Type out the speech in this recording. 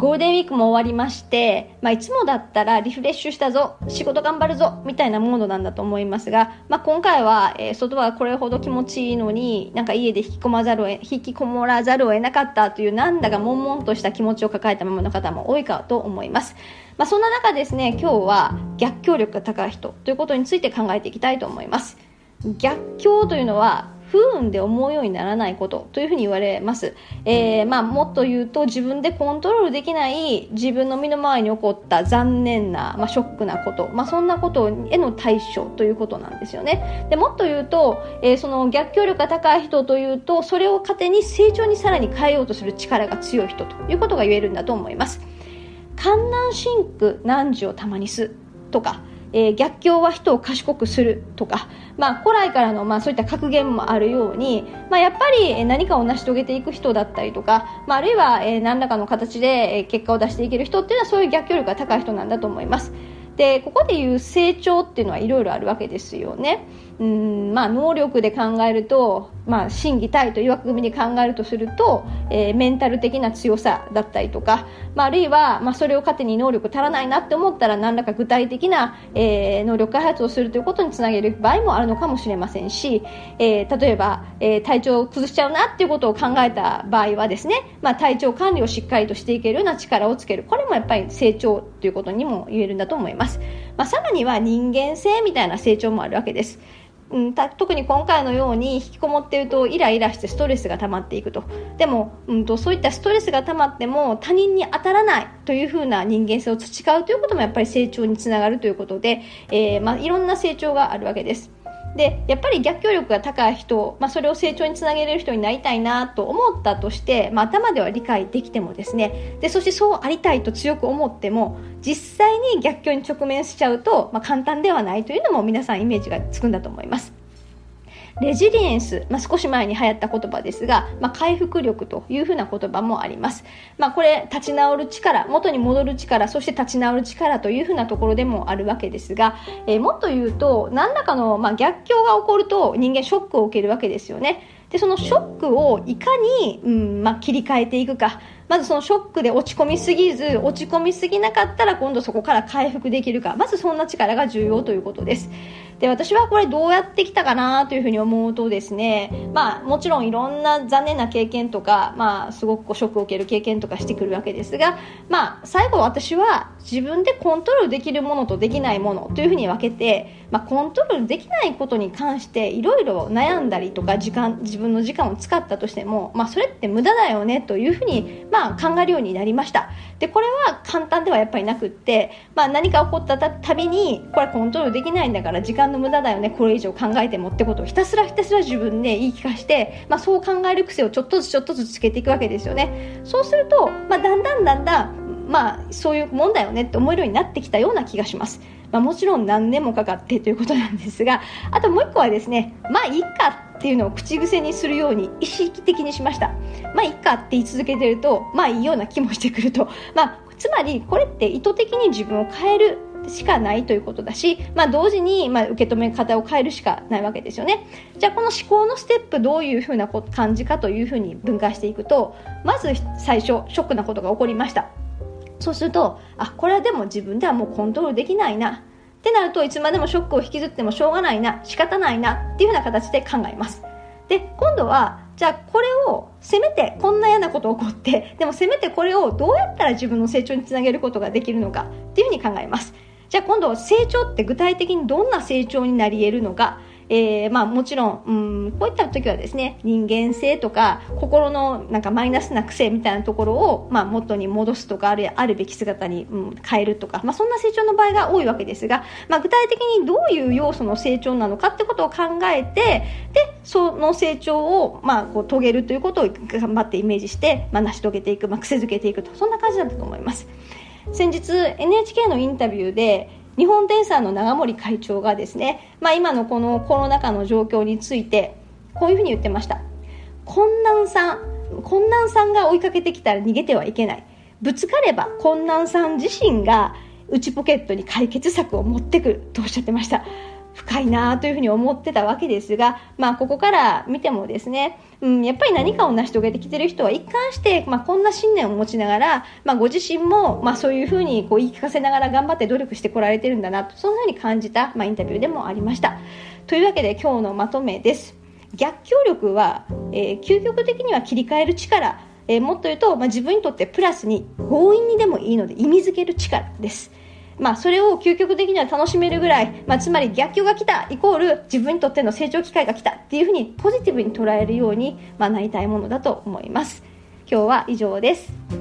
ゴールデンウィークも終わりまして、まあ、いつもだったらリフレッシュしたぞ、仕事頑張るぞ、みたいなモードなんだと思いますが、まあ、今回は、えー、外はこれほど気持ちいいのに、なんか家で引き込まざるを引きこもらざるを得なかったという、なんだか悶々とした気持ちを抱えたままの方も多いかと思います。まあ、そんな中ですね、今日は逆境力が高い人ということについて考えていきたいと思います。逆境というのは不運で思うようにならないことというふうに言われます、えー、まあ、もっと言うと自分でコントロールできない自分の身の回りに起こった残念な、まあ、ショックなこと、まあ、そんなことへの対処ということなんですよね。でもっと言うと、えー、その逆境力が高い人というとそれを糧に成長にさらに変えようとする力が強い人ということが言えるんだと思います。観南シンク汝をたまにすとかえー、逆境は人を賢くするとか、まあ、古来からの、まあ、そういった格言もあるように、まあ、やっぱり何かを成し遂げていく人だったりとか、まあ、あるいは、えー、何らかの形で結果を出していける人っていうのはそういう逆境力が高い人なんだと思います。でここでいう成長っていうのはいろいろあるわけですよね。うんまあ、能力で考えると、まあ、心技体という枠組みで考えるとすると、えー、メンタル的な強さだったりとか、まあ、あるいは、まあ、それを糧に能力足らないなって思ったら何らか具体的な、えー、能力開発をするということにつなげる場合もあるのかもしれませんし、えー、例えば、えー、体調を崩しちゃうなっていうことを考えた場合はですね、まあ、体調管理をしっかりとしていけるような力をつける。これもやっぱり成長ということにも言えるんだと思います、まあ、さらには人間性みたいな成長もあるわけです。うん、特に今回のように引きこもっているとイライラしてストレスが溜まっていくとでも、うんと、そういったストレスが溜まっても他人に当たらないというふうな人間性を培うということもやっぱり成長につながるということで、えー、まあ、いろんな成長があるわけです。でやっぱり逆境力が高い人、まあ、それを成長につなげれる人になりたいなと思ったとして、まあ、頭では理解できてもですねでそしてそうありたいと強く思っても実際に逆境に直面しちゃうと、まあ、簡単ではないというのも皆さんイメージがつくんだと思います。レジリエンス、まあ、少し前に流行った言葉ですが、まあ、回復力というふうな言葉もあります。まあ、これ、立ち直る力、元に戻る力、そして立ち直る力というふうなところでもあるわけですが、えー、もっと言うと、何らかの、まあ、逆境が起こると人間ショックを受けるわけですよね。で、そのショックをいかに、うんまあ、切り替えていくか。まずそのショックで落ち込みすぎず、落ち込みすぎなかったら今度そこから回復できるか。まずそんな力が重要ということです。で、私はこれどうやってきたかなというふうに思うとですね、まあもちろんいろんな残念な経験とか、まあすごくショックを受ける経験とかしてくるわけですが、まあ最後私は自分でコントロールできるものとできないものというふうに分けて、まあコントロールできないことに関していろいろ悩んだりとか時間、自分の時間を使ったとしても、まあそれって無駄だよねというふうに、まあ考えるようになりました。で、これは簡単ではやっぱりなくって、まあ何か起こったたびに、これコントロールできないんだから時間の無駄だよねこれ以上考えてもってことをひたすらひたすら自分で言い聞かして、まあ、そう考える癖をちょっとずつちょっとずつつけていくわけですよねそうすると、まあ、だんだんだんだんまあそういうもんだよねって思えるようになってきたような気がしますまあ、もちろん何年もかかってということなんですがあともう一個はですねまあいいかっていうのを口癖にするように意識的にしましたまあいいかって言い続けてるとまあいいような気もしてくるとまあつまりこれって意図的に自分を変えるしかないということだし、まあ、同時に、まあ、受け止め方を変えるしかないわけですよね。じゃあこの思考のステップどういうふうな感じかというふうに分解していくとまず最初ショックなことが起こりました。そうするとあこれはでも自分ではもうコントロールできないなってなるといつまでもショックを引きずってもしょうがないな仕方ないなっていうふうな形で考えます。で今度はじゃあこれをせめてこんな嫌なこと起こってでもせめてこれをどうやったら自分の成長につなげることができるのかっていうふうに考えます。じゃあ今度成長って具体的にどんな成長になり得るのか、えー、まあもちろん、うん、こういった時はですね、人間性とか心のなんかマイナスな癖みたいなところを、まあ元に戻すとか、あるあるべき姿に、うん、変えるとか、まあそんな成長の場合が多いわけですが、まあ具体的にどういう要素の成長なのかってことを考えて、で、その成長を、まあこう遂げるということを頑張ってイメージして、まあ成し遂げていく、まあ癖づけていくと、そんな感じだったと思います。先日 NHK のインタビューで日本電産の永森会長がですね、まあ、今のこのコロナ禍の状況についてこういうふうに言ってました。困難さん困難さんが追いかけてきたら逃げてはいけない。ぶつかれば困難さん自身が内ポケットに解決策を持ってくるとおっしゃってました。深いなというふうに思ってたわけですが、まあ、ここから見てもですね、うん、やっぱり何かを成し遂げてきてる人は一貫して、まあ、こんな信念を持ちながら、まあ、ご自身も、まあ、そういうふうにこう言い聞かせながら頑張って努力してこられてるんだなと、そんなふうに感じた、まあ、インタビューでもありました。というわけで今日のまとめです。逆境力は、えー、究極的には切り替える力、えー、もっと言うと、まあ、自分にとってプラスに強引にでもいいので意味づける力です。まあ、それを究極的には楽しめるぐらい、まあ、つまり逆境が来たイコール自分にとっての成長機会が来たっていうふうにポジティブに捉えるように、まあ、なりたいものだと思います。今日は以上です。